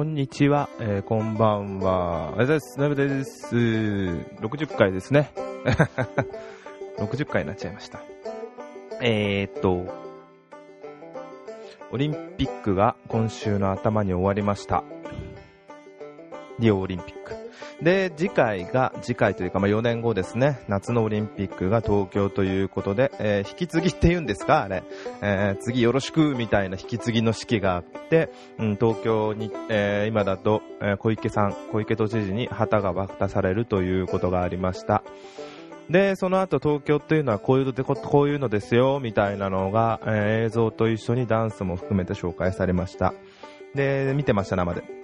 こんにちは、えー、こんばんは。ありがとうございます。なべです。60回ですね。60回になっちゃいました。えー、っと、オリンピックが今週の頭に終わりました。リオオリンピック。で、次回が、次回というか、まあ、4年後ですね、夏のオリンピックが東京ということで、えー、引き継ぎって言うんですか？あれ。えー、次よろしく、みたいな引き継ぎの式があって、うん、東京に、えー、今だと、え小池さん、小池都知事に旗が渡されるということがありました。で、その後東京っていうのはこういうのでこういうのですよ、みたいなのが、えー、映像と一緒にダンスも含めて紹介されました。で、見てました、生で。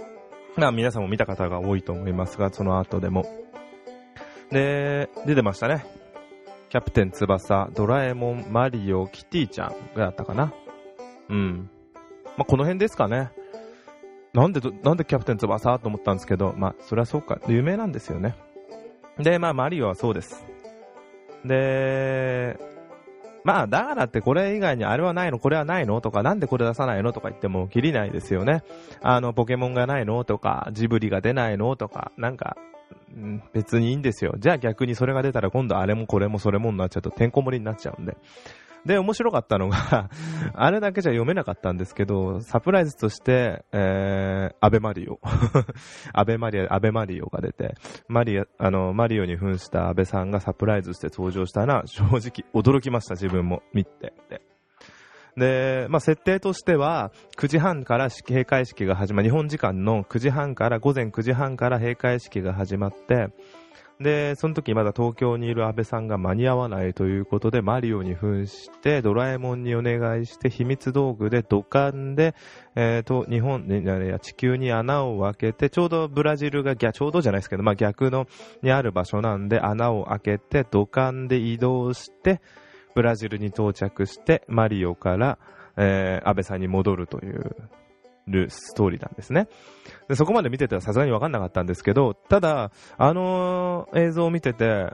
まあ皆さんも見た方が多いと思いますが、その後でも。で、出てましたね。キャプテン翼、ドラえもん、マリオ、キティちゃんがあったかな。うん。まあこの辺ですかね。なんで、なんでキャプテン翼と思ったんですけど、まあそりゃそうか、有名なんですよね。で、まあマリオはそうです。で、まあ、だからってこれ以外にあれはないの、これはないの？とか、なんでこれ出さないの？とか言ってもきりないですよね。あの、ポケモンがないの？とか、ジブリが出ないの？とか、なんか、別にいいんですよ。じゃあ逆にそれが出たら今度あれもこれもそれもになっちゃうとてんこ盛りになっちゃうんで。で、面白かったのがあれだけじゃ読めなかったんですけど、サプライズとして、えー、アベマリオ。アベマリオ、アベマリオが出て、マリオ、あの、マリオに扮したアベさんがサプライズして登場したら、正直驚きました、自分も見て。で、まあ、設定としては、9時半から閉会式が始まる、日本時間の9時半から、午前9時半から閉会式が始まって、で、その時まだ東京にいる安倍さんが間に合わないということで、マリオに扮して、ドラえもんにお願いして、秘密道具で土管で、えー、と、日本、地球に穴を開けて、ちょうどブラジルが、ちょうどじゃないですけど、まあ、逆の、にある場所なんで、穴を開けて、土管で移動して、ブラジルに到着して、マリオから、えー、安倍さんに戻るというるストーリーなんですね。でそこまで見ててはさすがに分かんなかったんですけど、ただ、あの映像を見てて、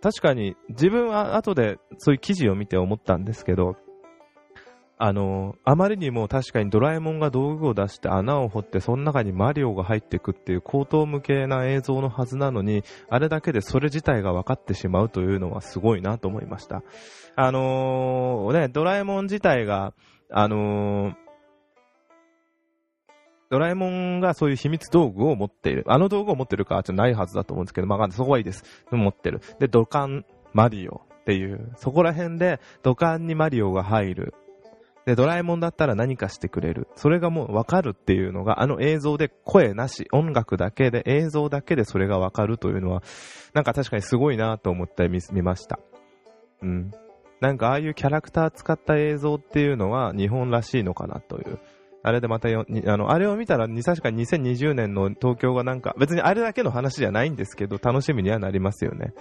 確かに自分は後でそういう記事を見て思ったんですけど、あのあまりにも確かにドラえもんが道具を出して穴を掘ってその中にマリオが入っていくっていう高等無形な映像のはずなのにあれだけでそれ自体が分かってしまうというのはすごいなと思いましたあのー、ねドラえもん自体があのードラえもんがそういう秘密道具を持っている。あの道具を持ってるかはちょっとないはずだと思うんですけど、まあ、そこはいいです。持ってる。で、土管マリオっていう、そこら辺で土管にマリオが入る。で、ドラえもんだったら何かしてくれる。それがもうわかるっていうのが、あの映像で声なし、音楽だけで、映像だけでそれがわかるというのは、なんか確かにすごいなと思って見ました。うん。なんかああいうキャラクター使った映像っていうのは日本らしいのかなという。あれでまたよ、あの、あれを見たら、確かに2020年の東京がなんか、別にあれだけの話じゃないんですけど、楽しみにはなりますよね。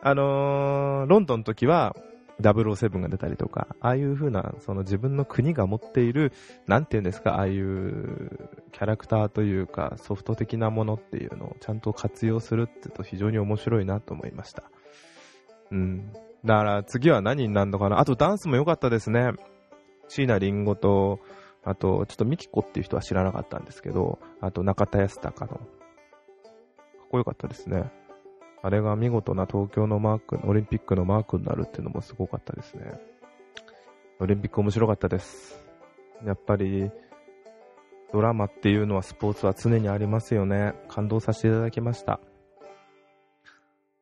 あのー、ロンドンの時は、007が出たりとか、ああいう風な、その自分の国が持っている、なんて言うんですか、ああいうキャラクターというか、ソフト的なものっていうのをちゃんと活用するってと非常に面白いなと思いました。うん。だから次は何になるのかな。あとダンスも良かったですね。椎名林檎と、あと、ちょっとミキコっていう人は知らなかったんですけど、あと中田康隆の、かっこよかったですね。あれが見事な東京のマーク、オリンピックのマークになるっていうのもすごかったですね。オリンピック面白かったです。やっぱり、ドラマっていうのはスポーツは常にありますよね。感動させていただきました。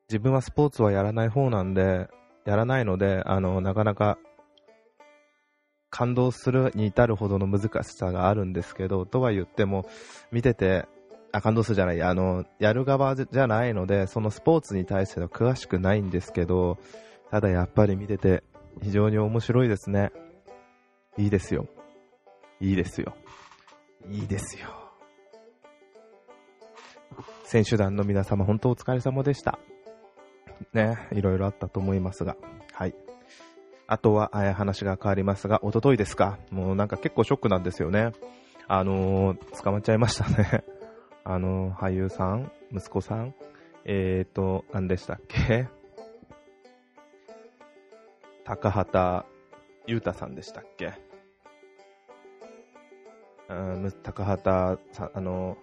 自分はスポーツはやらない方なんで、やらないので、あの、なかなか感動するに至るほどの難しさがあるんですけど、とは言っても、見てて、あ、感動するじゃない、あの、やる側じゃないので、そのスポーツに対しては詳しくないんですけど、ただやっぱり見てて、非常に面白いですね。いいですよ。いいですよ。いいですよ。選手団の皆様、本当お疲れ様でした。ね、いろいろあったと思いますが。はい。あとは、え話が変わりますが、おとといですか。もうなんか結構ショックなんですよね。あのー、捕まっちゃいましたね。あのー、俳優さん、息子さん、えーと、何でしたっけ？高畑裕太さんでしたっけ？うん、高畑さん、あの、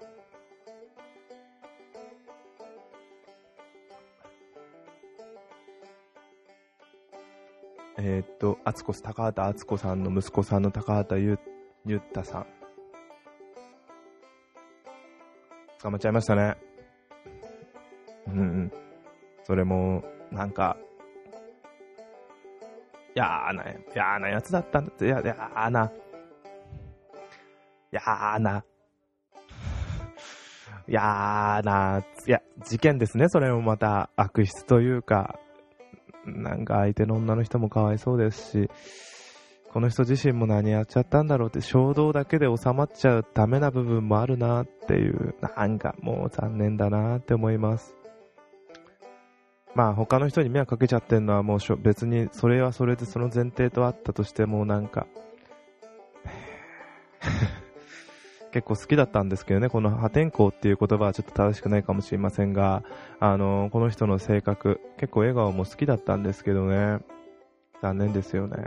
えーっと、敦子、高畑敦子さんの息子さんの高畑ゆゆったさん。捕まっちゃいましたね。うんうん。それも、なんか、嫌な、嫌なやつだったんだって、や、嫌な、嫌な、嫌な、いや、事件ですね、それもまた悪質というか、なんか相手の女の人もかわいそうですし、この人自身も何やっちゃったんだろうって衝動だけで収まっちゃうダメな部分もあるなっていう、なんかもう残念だなって思います。まあ他の人に迷惑かけちゃってるのはもうしょ別にそれはそれでその前提とあったとしてもなんか結構好きだったんですけどね、この破天荒っていう言葉はちょっと正しくないかもしれませんが、あの、この人の性格、結構笑顔も好きだったんですけどね、残念ですよね。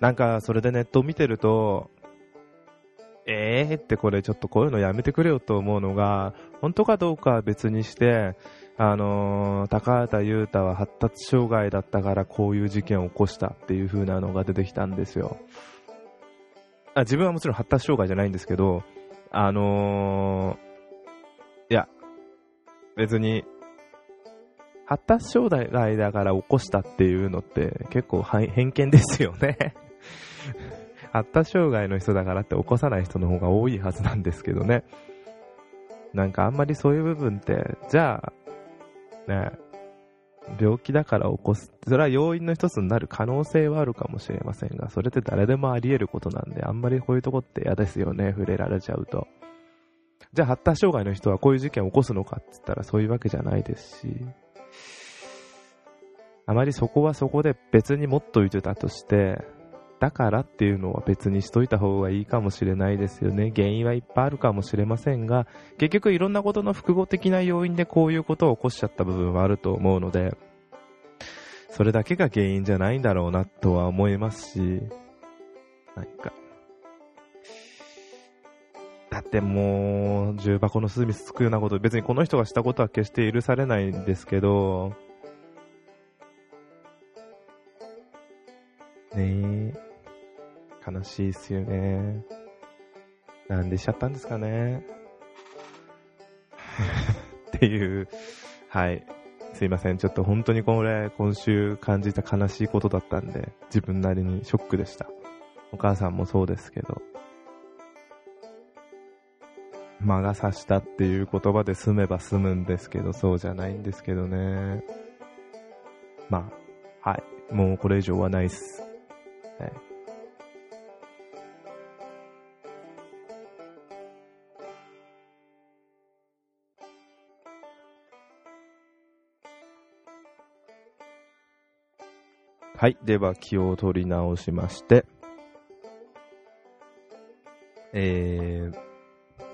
なんか、それでネットを見てると、えー？ってこれちょっとこういうのやめてくれよと思うのが、本当かどうかは別にして、あのー高畑裕太は発達障害だったからこういう事件を起こしたっていう風なのが出てきたんですよ。あ自分はもちろん発達障害じゃないんですけど、あのーいや、別に、発達障害だから起こしたっていうのって結構偏見ですよね。発達障害の人だからって起こさない人の方が多いはずなんですけどね。なんかあんまりそういう部分って、じゃあ、ね、病気だから起こす。それは要因の一つになる可能性はあるかもしれませんが、それって誰でもあり得ることなんで、あんまりこういうとこって嫌ですよね、触れられちゃうと。じゃあ発達障害の人はこういう事件を起こすのかって言ったらそういうわけじゃないですし、あまりそこはそこで別に持っといてたとして、だからっていうのは別にしといた方がいいかもしれないですよね。原因はいっぱいあるかもしれませんが、結局いろんなことの複合的な要因でこういうことを起こしちゃった部分はあると思うので、それだけが原因じゃないんだろうなとは思いますし、なんか、だってもう、重箱の隅つくようなこと、別にこの人がしたことは決して許されないんですけど、ねえ、悲しいっすよね。なんでしちゃったんですかね。っていう、はい。すいません。ちょっと本当にこれ、今週感じた悲しいことだったんで、自分なりにショックでした。お母さんもそうですけど。魔が差したっていう言葉で済めば済むんですけど、そうじゃないんですけどね。まあ、はい。もうこれ以上はないっす。はい。はい。では、気を取り直しまして、えー、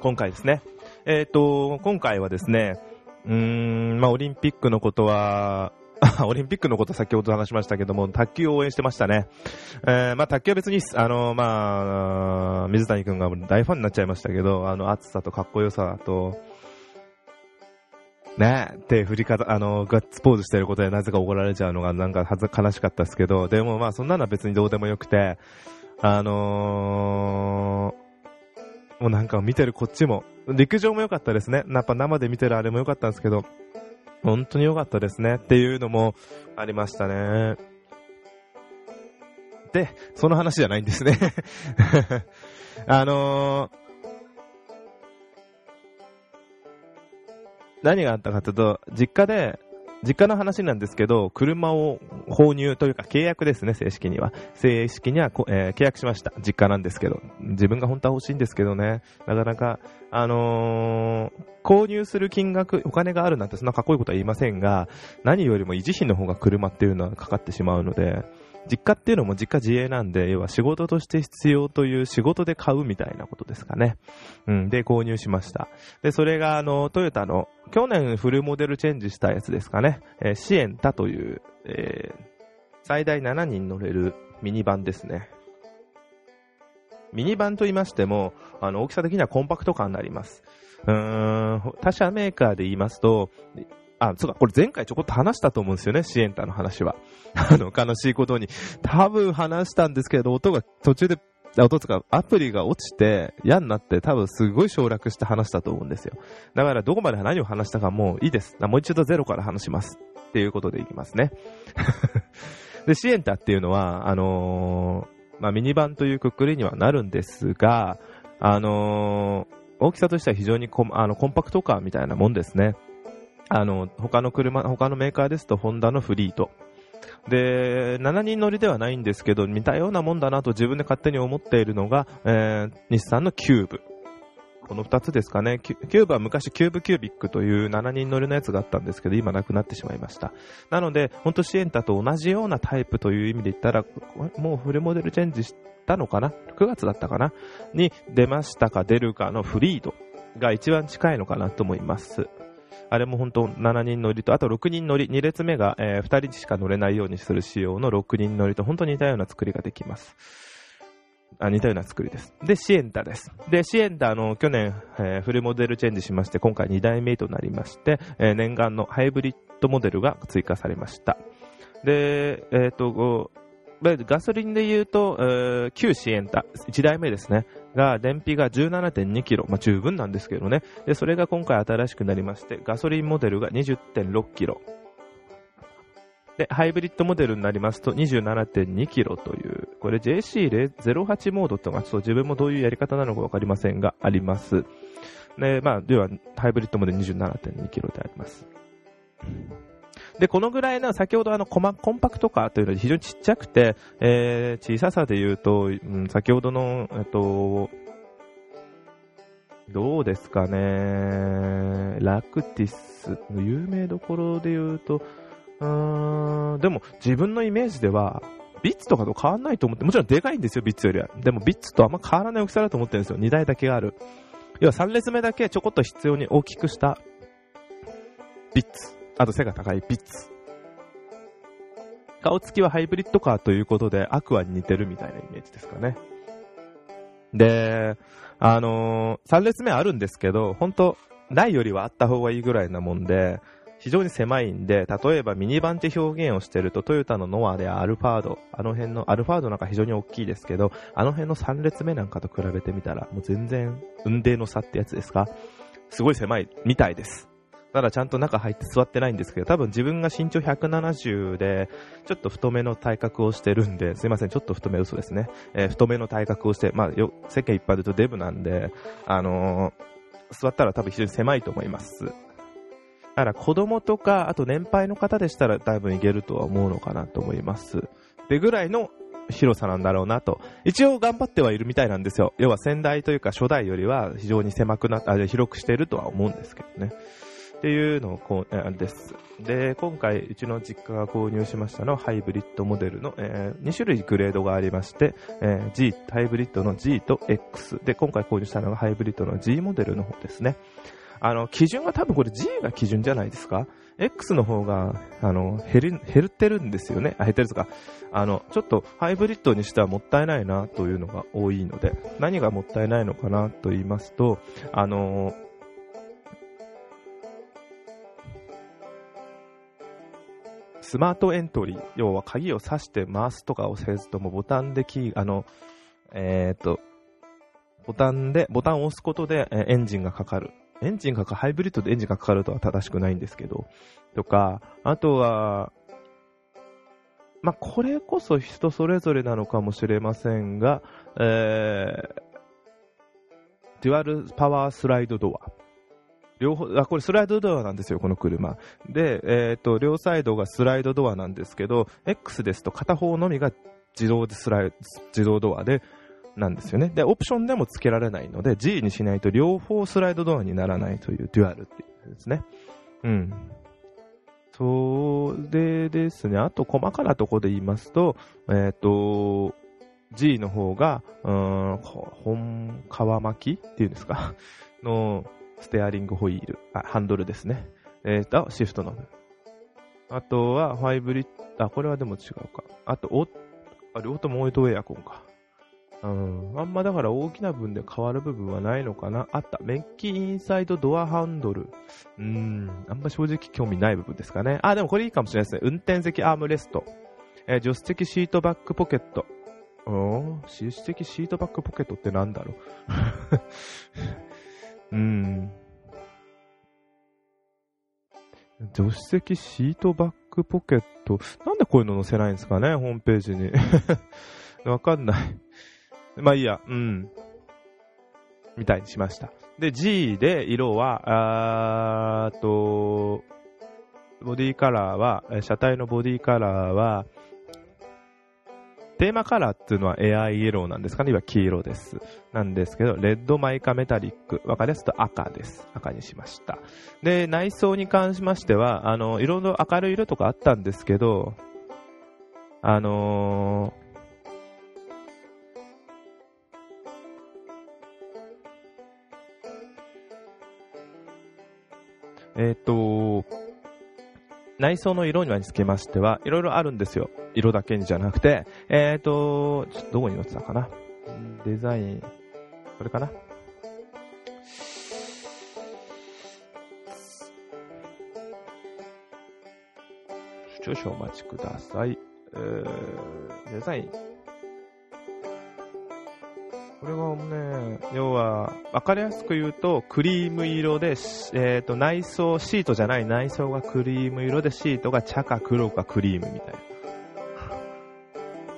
今回ですね。えっ、と、今回はですね、うーん、まあ、オリンピックのことは、オリンピックのこと先ほど話しましたけども、卓球を応援してましたね。えー、まあ、卓球は別に、あの、まあ、水谷くんが大ファンになっちゃいましたけど、あの、熱さとかっこよさと、ねえ、手振り方、あの、ガッツポーズしてることでなぜか怒られちゃうのがなんかはず悲しかったですけど、でもまあそんなのは別にどうでもよくて、あのー、もうなんか見てるこっちも、陸上も良かったですね。やっぱ生で見てるあれも良かったんですけど、本当に良かったですねっていうのもありましたね。で、その話じゃないんですね。あのー、何があったかというと、実家で、実家の話なんですけど、車を購入というか契約ですね、正式には。正式には、えー契約しました。実家なんですけど。自分が本当は欲しいんですけどね。なかなか、あのー購入する金額、お金があるなんてそんなかっこいいことは言いませんが、何よりも維持費の方が車っていうのはかかってしまうので、実家っていうのも実家自営なんで、要は仕事として必要という仕事で買うみたいなことですかね。うん、で、購入しました。で、それが、あの、トヨタの、去年フルモデルチェンジしたやつですかね。えーシエンタという、えー最大7人乗れるミニバンですね。ミニバンと言いましても、あの、大きさ的にはコンパクト感になります。うーん、他社メーカーで言いますと、あ、そうか、これ前回ちょこっと話したと思うんですよね、シエンタの話は。あの、悲しいことに。多分話したんですけど、音が途中で、音とかアプリが落ちて嫌になって多分すごい省略して話したと思うんですよ。だからどこまで何を話したかもういいです。もう一度ゼロから話します。っていうことでいきますね。で、シエンタっていうのは、あのー、まあ、ミニバンというくくりにはなるんですが、あのー、大きさとしては非常にコあのコンパクトカーみたいなもんですね。あの、他の車、他のメーカーですと、ホンダのフリード。で、7人乗りではないんですけど、似たようなもんだなと自分で勝手に思っているのが、えー、日産のキューブ。この2つですかね。キューブは昔キューブキュービックという7人乗りのやつがあったんですけど、今なくなってしまいました。なので、本当シエンタと同じようなタイプという意味で言ったら、もうフルモデルチェンジしたのかな ?9 月だったかな？に出ましたか出るかのフリードが一番近いのかなと思います。あれも本当7人乗りと、あと6人乗り、2列目が、えー、2人しか乗れないようにする仕様の6人乗りと、本当に似たような作りができます。あ似たような作りです。で、シエンタです。で、シエンタ、あの、去年、えー、フルモデルチェンジしまして、今回2代目となりまして、えー、念願のハイブリッドモデルが追加されました。で、えっ、ー、と、ガソリンで言うと、えー、旧シエンタ、1台目ですね。が、燃費が17.2キロ。まあ、十分なんですけどね。で、それが今回新しくなりまして、ガソリンモデルが20.6キロ。で、ハイブリッドモデルになりますと27.2キロという、これ JC08 モードってのがちょっと自分もどういうやり方なのかわかりませんが、あります。で、まあ、では、ハイブリッドモデル27.2キロであります。で、このぐらいの、先ほどあのコマ、コンパクトカーというのは非常にちっちゃくて、えー、小ささで言うと、うん、先ほどの、えっと、どうですかね、ラクティスの有名どころで言うと、うーん、でも自分のイメージでは、ビッツとかと変わんないと思って、もちろんでかいんですよ、ビッツよりは。でもビッツとあんま変わらない大きさだと思ってるんですよ。2台だけがある。要は3列目だけちょこっと必要に大きくしたビッツ。あと背が高いビッツ。顔つきはハイブリッドカーということで、アクアに似てるみたいなイメージですかね。で、あのー、3列目あるんですけど、本当ないよりはあった方がいいぐらいなもんで、非常に狭いんで、例えばミニバンって表現をしてると、トヨタのノアでアルファード、あの辺の、アルファードなんか非常に大きいですけど、あの辺の3列目なんかと比べてみたら、もう全然、運命の差ってやつですか？すごい狭いみたいです。ただちゃんと中入って座ってないんですけど、多分自分が身長170で、ちょっと太めの体格をしてるんで、すいません、ちょっと太め嘘ですね。えー、太めの体格をして、まあ、よ、世間一般で言うとデブなんで、あのー、座ったら多分非常に狭いと思います。だから子供とか、あと年配の方でしたらだいぶいけるとは思うのかなと思います。でぐらいの広さなんだろうなと。一応頑張ってはいるみたいなんですよ。要は先代というか初代よりは非常に狭くなっあ、広くしてるとは思うんですけどね。っていうのをこう、えー、です。で、今回、うちの実家が購入しましたのは、ハイブリッドモデルの、えー、2種類グレードがありまして、えー、G、ハイブリッドの G と X。で、今回購入したのがハイブリッドの G モデルの方ですね。あの、基準は多分これ G が基準じゃないですか？X の方が、あの、減る、減ってるんですよね。あ、減ってるとか、あの、ちょっとハイブリッドにしてはもったいないなというのが多いので、何がもったいないのかなと言いますと、あの、スマートエントリー、要は鍵を挿して回すとかをせずともボタンでキー、あの、えっ、と、ボタンで、ボタンを押すことで、えエンジンがかかる。エンジンがか、ハイブリッドでエンジンがかかるとは正しくないんですけど、とか、あとは、まあ、これこそ人それぞれなのかもしれませんが、えー、デュアルパワースライドドア。両方、あ、これスライドドアなんですよ、この車。で、えっ、ー、と、両サイドがスライドドアなんですけど、X ですと片方のみが自動でスライ自動ドアで、なんですよね。で、オプションでも付けられないので、G にしないと両方スライドドアにならないというデュアルっていうですね。うん。それですね。あと、細かなところで言いますと、えっ、ー、と、G の方が、うん、本皮巻きっていうんですか？の、ステアリングホイール、あ、ハンドルですね。えーと、シフトのあとは、ハイブリッド、あ、これはでも違うか。あと、お、あ、両方ともオイトエアコンか。うん。あんまだから大きな分で変わる部分はないのかな。あった。メッキインサイドドアハンドル。うん。あんま正直興味ない部分ですかね。あ、でもこれいいかもしれないですね。運転席アームレスト。えー助手席シートバックポケット。おー助手席シートバックポケットってなんだろう。うん。助手席シートバックポケット。なんでこういうの載せないんですかね、ホームページに。わかんない。まあいいや、うん。みたいにしました。で、G で色は、あーと、ボディカラーは、車体のボディカラーは、テーマカラーっていうのはエアイエローなんですかね今黄色です。なんですけど、レッドマイカメタリック。わかりやすく赤です。赤にしました。で、内装に関しましては、あの、いろいろ明るい色とかあったんですけど、あのーえっ、と、内装の色につきましては、いろいろあるんですよ。色だけにじゃなくて、えっ、と、ちょっとどこに載ってたかなデザイン、これかな少々お待ちください。えー、デザイン。これはね、要は、わかりやすく言うと、クリーム色で、えっ、と、内装、シートじゃない内装がクリーム色で、シートが茶か黒かクリームみたいな。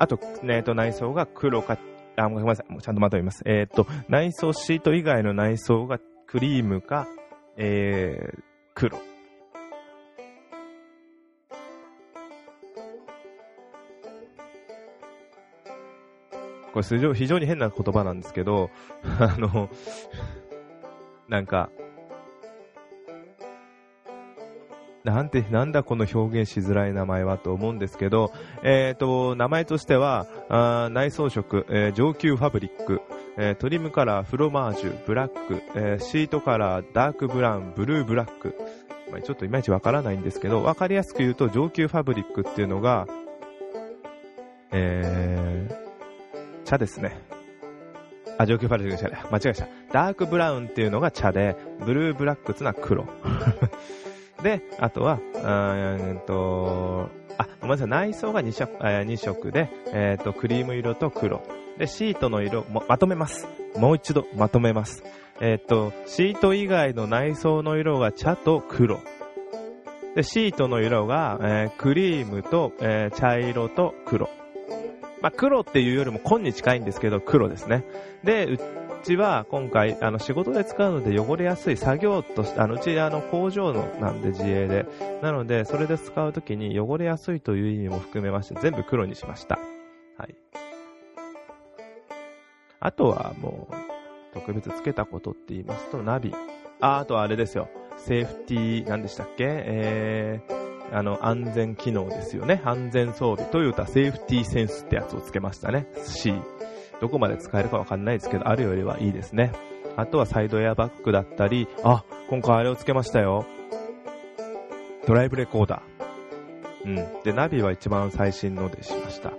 あと、えっ、と、内装が黒か、あ、ごめんなさい、もうちゃんとまとめます。えっ、と、内装、シート以外の内装がクリームか、えー、黒。これ非常に変な言葉なんですけど、あの、なんか、なんて、なんだこの表現しづらい名前はと思うんですけど、えっ、と、名前としては、あ内装色、えー上級ファブリック、えートリムカラー、フロマージュ、ブラック、えシートカラー、ダークブラウン、ブルーブラック。まあ、ちょっといまいちわからないんですけど、わかりやすく言うと上級ファブリックっていうのが、えー、茶ですね。あ、上級ファブリック茶で、間違えました。ダークブラウンっていうのが茶で、ブルーブラックっていうのは黒。で、あとは、あーえーっと、あ、ごめんなさい、内装が2色、えー2色で、えーっと、クリーム色と黒。で、シートの色も、まとめます。もう一度まとめます。えーっと、シート以外の内装の色が茶と黒。で、シートの色が、えークリームと、えー茶色と黒。まあ、黒っていうよりも紺に近いんですけど、黒ですね。で、うちは今回、あの、仕事で使うので汚れやすい作業として、あの、うち、あの、工場のなんで自営で。なので、それで使うときに汚れやすいという意味も含めまして、全部黒にしました。はい。あとはもう、特別つけたことって言いますと、ナビ。あ、あとはあれですよ。セーフティー、何でしたっけ？えー、あの、安全機能ですよね。安全装備。トヨタセーフティーセンスってやつをつけましたね。C。どこまで使えるかわかんないですけど、あるよりはいいですね。あとはサイドエアバッグだったり、あ、今回あれをつけましたよ。ドライブレコーダー。うん。で、ナビは一番最新のでしました。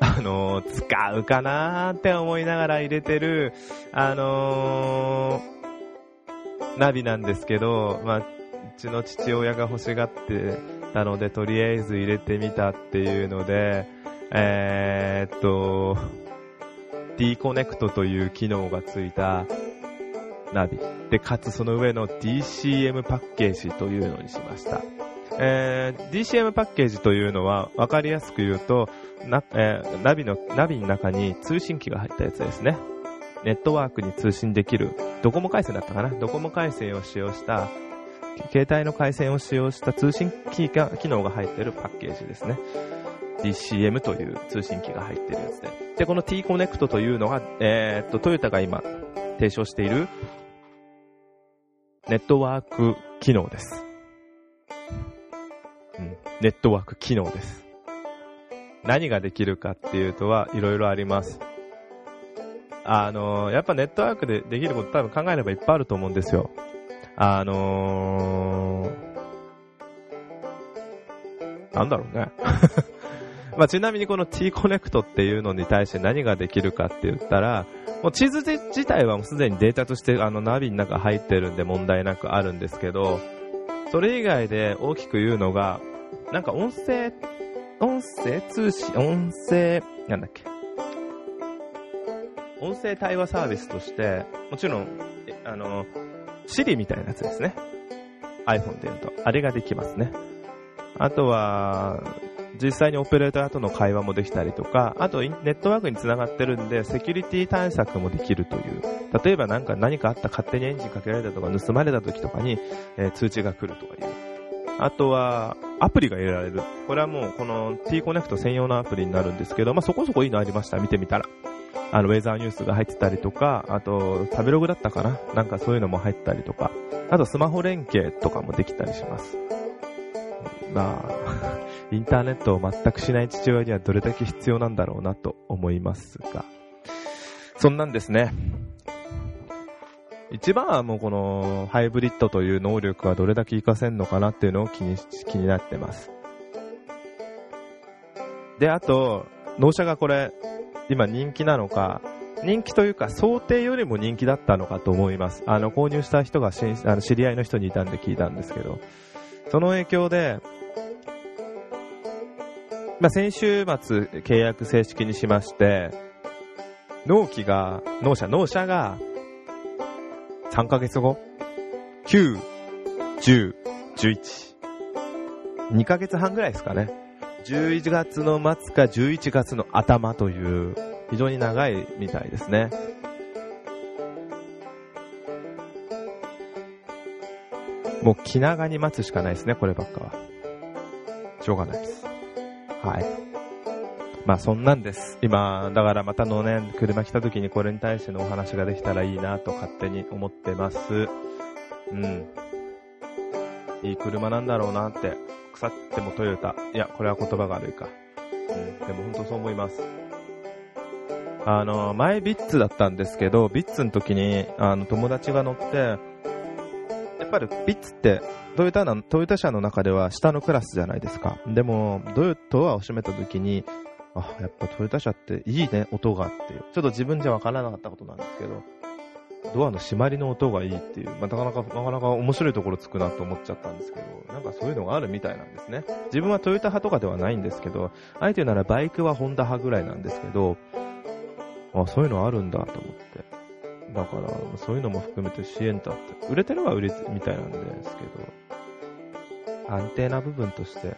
あのー使うかなーって思いながら入れてる、あのーナビなんですけど、まあ、うちの父親が欲しがってたので、とりあえず入れてみたっていうので、えーっと、D コネクトという機能がついたナビ。で、かつその上の DCM パッケージというのにしました。えー DCM パッケージというのは、わかりやすく言うと、な、えーナビの、ナビの中に通信機が入ったやつですね。ネットワークに通信できる、ドコモ回線だったかな？ドコモ回線を使用した、携帯の回線を使用した通信機が、機能が入っているパッケージですね。DCM という通信機が入っているやつで。で、この T コネクトというのが、えーっと、トヨタが今提唱しているネットワーク機能です。うん、ネットワーク機能です。何ができるかっていうとは、いろいろあります。あのーやっぱネットワークでできること多分考えればいっぱいあると思うんですよ。あのー、なんだろうね。まあ、ちなみにこの T コネクトっていうのに対して何ができるかって言ったら、もう地図自体はもうすでにデータとしてあのナビの中入ってるんで問題なくあるんですけど、それ以外で大きく言うのが、なんか音声、音声通信、音声、なんだっけ。音声対話サービスとして、もちろん、あの、Siri みたいなやつですね。iPhone で言うと。あれができますね。あとは、実際にオペレーターとの会話もできたりとか、あとネットワークにつながってるんで、セキュリティ対策もできるという。例えばなんか何かあった勝手にエンジンかけられたとか盗まれた時とかに、えー、通知が来るとかいう。あとは、アプリが入れられる。これはもうこの T コネクト専用のアプリになるんですけど、まあ、そこそこいいのありました。見てみたら。あの、ウェザーニュースが入ってたりとか、あと、食べログだったかな？なんかそういうのも入ったりとか、あとスマホ連携とかもできたりします。まあ、インターネットを全くしない父親にはどれだけ必要なんだろうなと思いますが、そんなんですね。一番はもうこのハイブリッドという能力はどれだけ活かせんのかなっていうのを気に気になってます。で、あと、納車がこれ、今人気なのか、人気というか想定よりも人気だったのかと思います。あの、購入した人があの知り合いの人にいたんで聞いたんですけど、その影響で、まあ、先週末契約正式にしまして、納期が、納車、納車が、3ヶ月後 ?9、10、11。2ヶ月半ぐらいですかね。11月の末か11月の頭という、非常に長いみたいですね。もう気長に待つしかないですね、こればっかは。しょうがないです。はい。まあそんなんです。今、だからまたのね、車来た時にこれに対してのお話ができたらいいなと勝手に思ってます。うん。いい車なんだろうなって。腐ってもトヨタ。いや、これは言葉が悪いか。うん。でも本当そう思います。あの、前ビッツだったんですけど、ビッツの時に、あの、友達が乗って、やっぱりビッツってトヨタな、トヨタ車の中では下のクラスじゃないですか。でも、ドアを閉めた時に、あ、やっぱトヨタ車っていいね、音がっていう。ちょっと自分じゃわからなかったことなんですけど、ドアの閉まりの音がいいっていう、まあ、なかなか、なかなか面白いところつくなと思っちゃったんですけど、なんかそういうのがあるみたいなんですね。自分はトヨタ派とかではないんですけど、あえて言うならバイクはホンダ派ぐらいなんですけど、あ、そういうのあるんだと思って。だから、そういうのも含めてシエンタって、売れてるは売れてみたいなんですけど、安定な部分として、うん、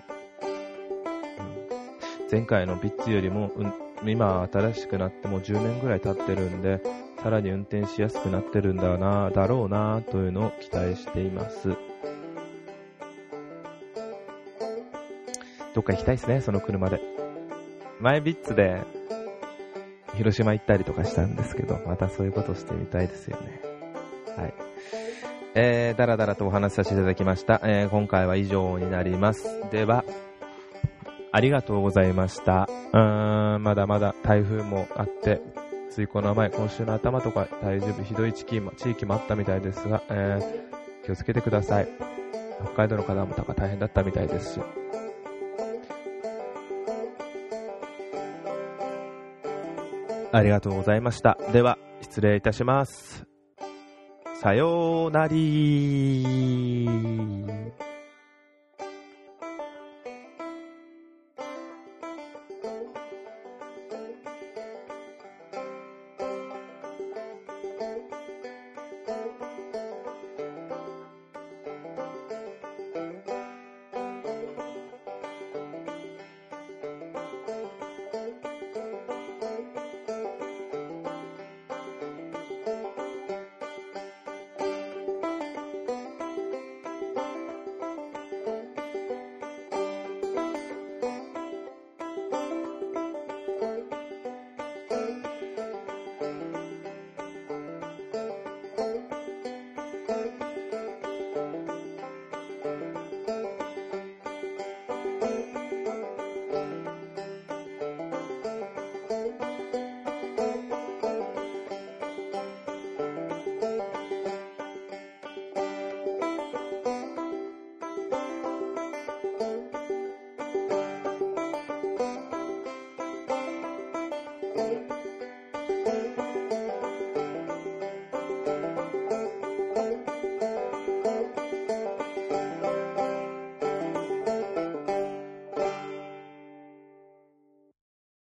前回のビッツよりも、うん、今新しくなってもう10年ぐらい経ってるんで、さらに運転しやすくなってるんだな、だろうな、というのを期待しています。どっか行きたいですね、その車で。前ビッツで、広島行ったりとかしたんですけど、またそういうことしてみたいですよね。はい。えー、だらだらとお話しさせていただきました。えー、今回は以上になります。では、ありがとうございました。うーん、まだまだ台風もあって、ついこの前、今週の頭とか大丈夫、ひどい地域も地域もあったみたいですが、えー、気をつけてください。北海道の方も大変だったみたいですし。ありがとうございました。では、失礼いたします。さようなり